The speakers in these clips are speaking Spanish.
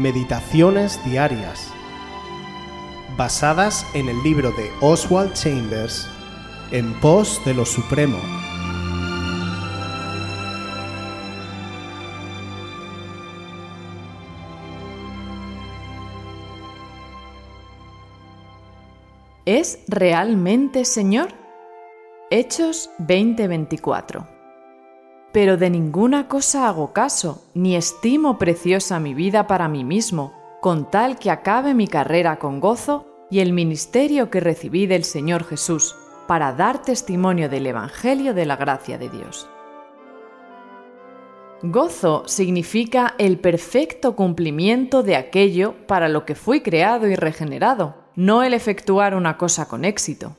Meditaciones Diarias, basadas en el libro de Oswald Chambers, En pos de lo Supremo. ¿Es realmente Señor? Hechos 20:24 Pero de ninguna cosa hago caso, ni estimo preciosa mi vida para mí mismo, con tal que acabe mi carrera con gozo y el ministerio que recibí del Señor Jesús, para dar testimonio del Evangelio de la gracia de Dios. Gozo significa el perfecto cumplimiento de aquello para lo que fui creado y regenerado, no el efectuar una cosa con éxito.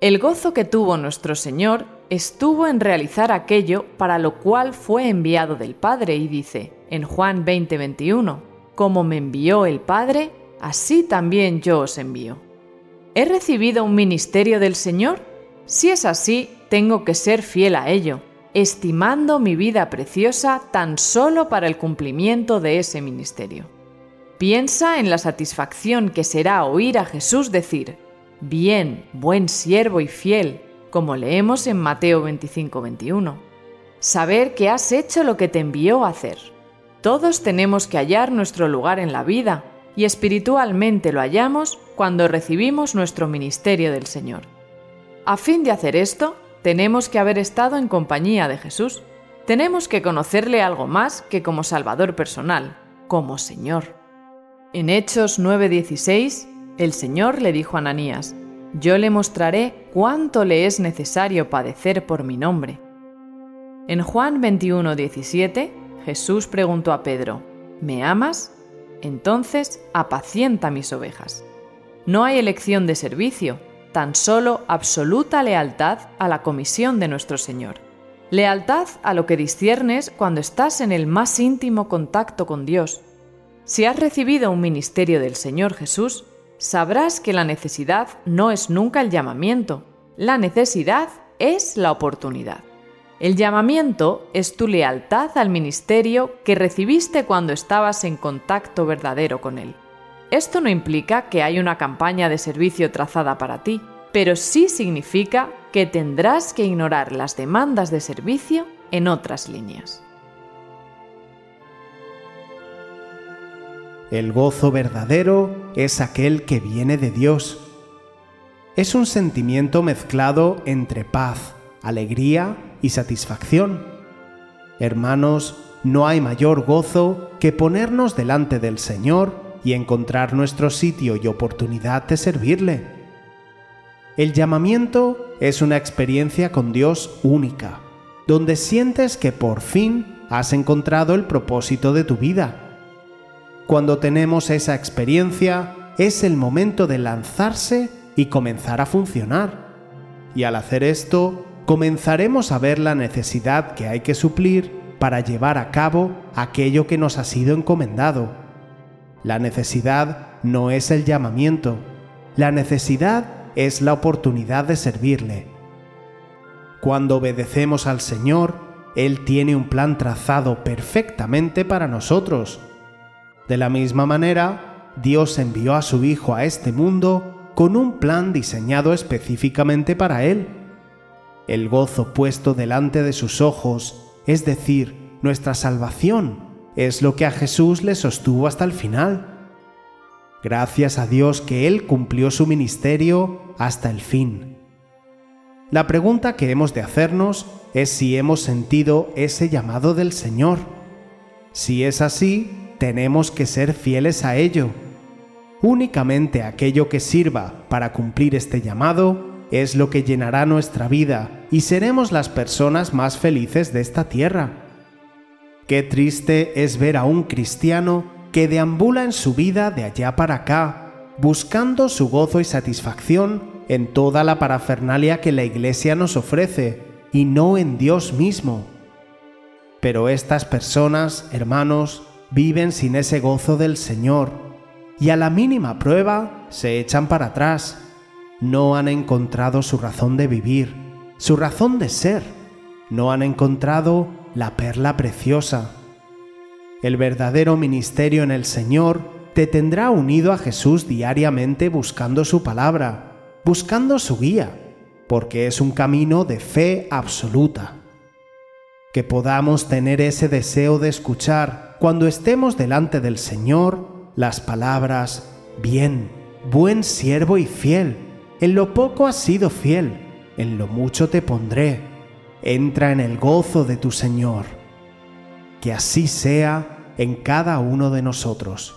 El gozo que tuvo nuestro Señor estuvo en realizar aquello para lo cual fue enviado del Padre y dice en Juan 20:21, como me envió el Padre, así también yo os envío. ¿He recibido un ministerio del Señor? Si es así, tengo que ser fiel a ello, estimando mi vida preciosa tan solo para el cumplimiento de ese ministerio. Piensa en la satisfacción que será oír a Jesús decir, Bien, buen siervo y fiel, como leemos en Mateo 25, 21. Saber que has hecho lo que te envió a hacer. Todos tenemos que hallar nuestro lugar en la vida y espiritualmente lo hallamos cuando recibimos nuestro ministerio del Señor. A fin de hacer esto, tenemos que haber estado en compañía de Jesús. Tenemos que conocerle algo más que como Salvador personal, como Señor. En Hechos 9:16 el Señor le dijo a Ananías, Yo le mostraré cuánto le es necesario padecer por mi nombre. En Juan 21:17, Jesús preguntó a Pedro, ¿Me amas? Entonces apacienta mis ovejas. No hay elección de servicio, tan solo absoluta lealtad a la comisión de nuestro Señor. Lealtad a lo que disciernes cuando estás en el más íntimo contacto con Dios. Si has recibido un ministerio del Señor Jesús, sabrás que la necesidad no es nunca el llamamiento, la necesidad es la oportunidad. El llamamiento es tu lealtad al ministerio que recibiste cuando estabas en contacto verdadero con él. Esto no implica que hay una campaña de servicio trazada para ti, pero sí significa que tendrás que ignorar las demandas de servicio en otras líneas. El gozo verdadero es aquel que viene de Dios. Es un sentimiento mezclado entre paz, alegría y satisfacción. Hermanos, no hay mayor gozo que ponernos delante del Señor y encontrar nuestro sitio y oportunidad de servirle. El llamamiento es una experiencia con Dios única, donde sientes que por fin has encontrado el propósito de tu vida cuando tenemos esa experiencia, es el momento de lanzarse y comenzar a funcionar. Y al hacer esto, comenzaremos a ver la necesidad que hay que suplir para llevar a cabo aquello que nos ha sido encomendado. La necesidad no es el llamamiento, la necesidad es la oportunidad de servirle. Cuando obedecemos al Señor, Él tiene un plan trazado perfectamente para nosotros de la misma manera, Dios envió a su Hijo a este mundo con un plan diseñado específicamente para Él. El gozo puesto delante de sus ojos, es decir, nuestra salvación, es lo que a Jesús le sostuvo hasta el final. Gracias a Dios que Él cumplió su ministerio hasta el fin. La pregunta que hemos de hacernos es si hemos sentido ese llamado del Señor. Si es así, tenemos que ser fieles a ello. Únicamente aquello que sirva para cumplir este llamado es lo que llenará nuestra vida y seremos las personas más felices de esta tierra. Qué triste es ver a un cristiano que deambula en su vida de allá para acá, buscando su gozo y satisfacción en toda la parafernalia que la Iglesia nos ofrece y no en Dios mismo. Pero estas personas, hermanos, viven sin ese gozo del Señor y a la mínima prueba se echan para atrás. No han encontrado su razón de vivir, su razón de ser. No han encontrado la perla preciosa. El verdadero ministerio en el Señor te tendrá unido a Jesús diariamente buscando su palabra, buscando su guía, porque es un camino de fe absoluta. Que podamos tener ese deseo de escuchar cuando estemos delante del Señor las palabras, bien, buen siervo y fiel, en lo poco has sido fiel, en lo mucho te pondré, entra en el gozo de tu Señor. Que así sea en cada uno de nosotros.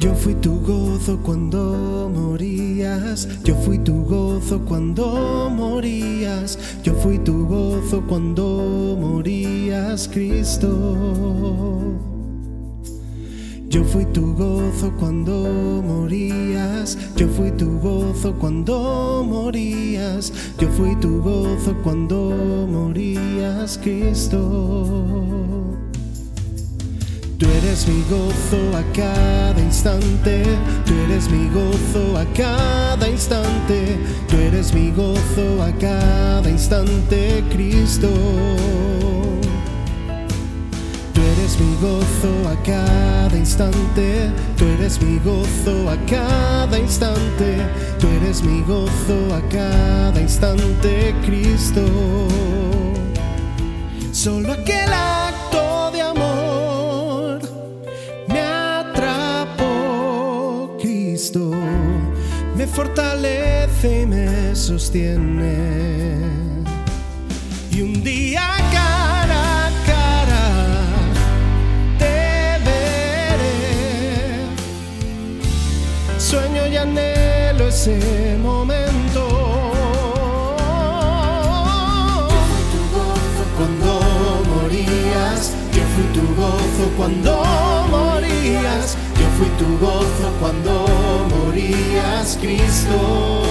Yo fui tu gozo cuando yo fui tu gozo cuando morías, yo fui tu gozo cuando morías, Cristo. Yo fui tu gozo cuando morías, yo fui tu gozo cuando morías, yo fui tu gozo cuando morías, Cristo. Tú eres mi gozo a cada instante, tú eres mi gozo a cada instante, tú eres mi gozo a cada instante, Cristo. Tú eres mi gozo a cada instante, tú eres mi gozo a cada instante, tú eres mi gozo a cada instante, Cristo. Solo aquel Cristo, me fortalece y me sostiene. Y un día cara a cara te veré. Sueño y anhelo ese momento. Cuando morías, yo fui tu gozo cuando Cristo.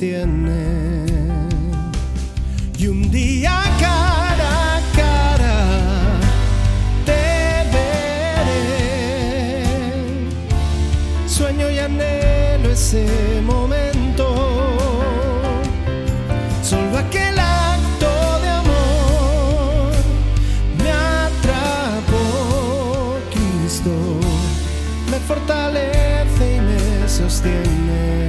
Y un día cara a cara te veré. Sueño y anhelo ese momento. Solo aquel acto de amor me atrapó, Cristo. Me fortalece y me sostiene.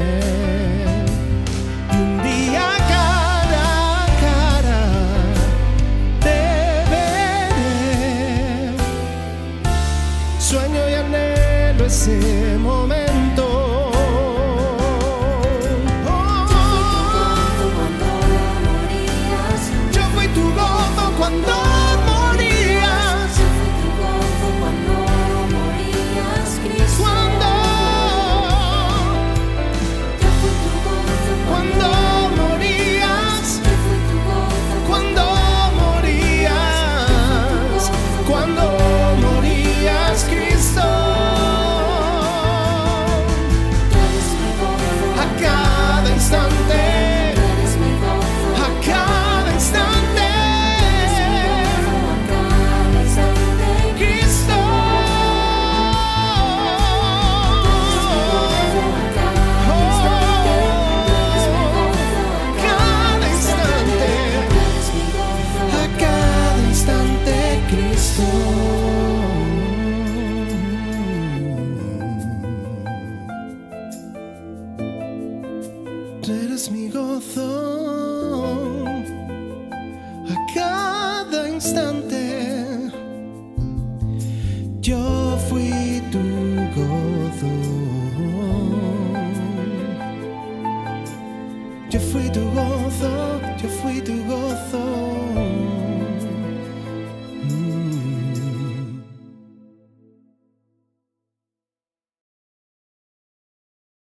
Yo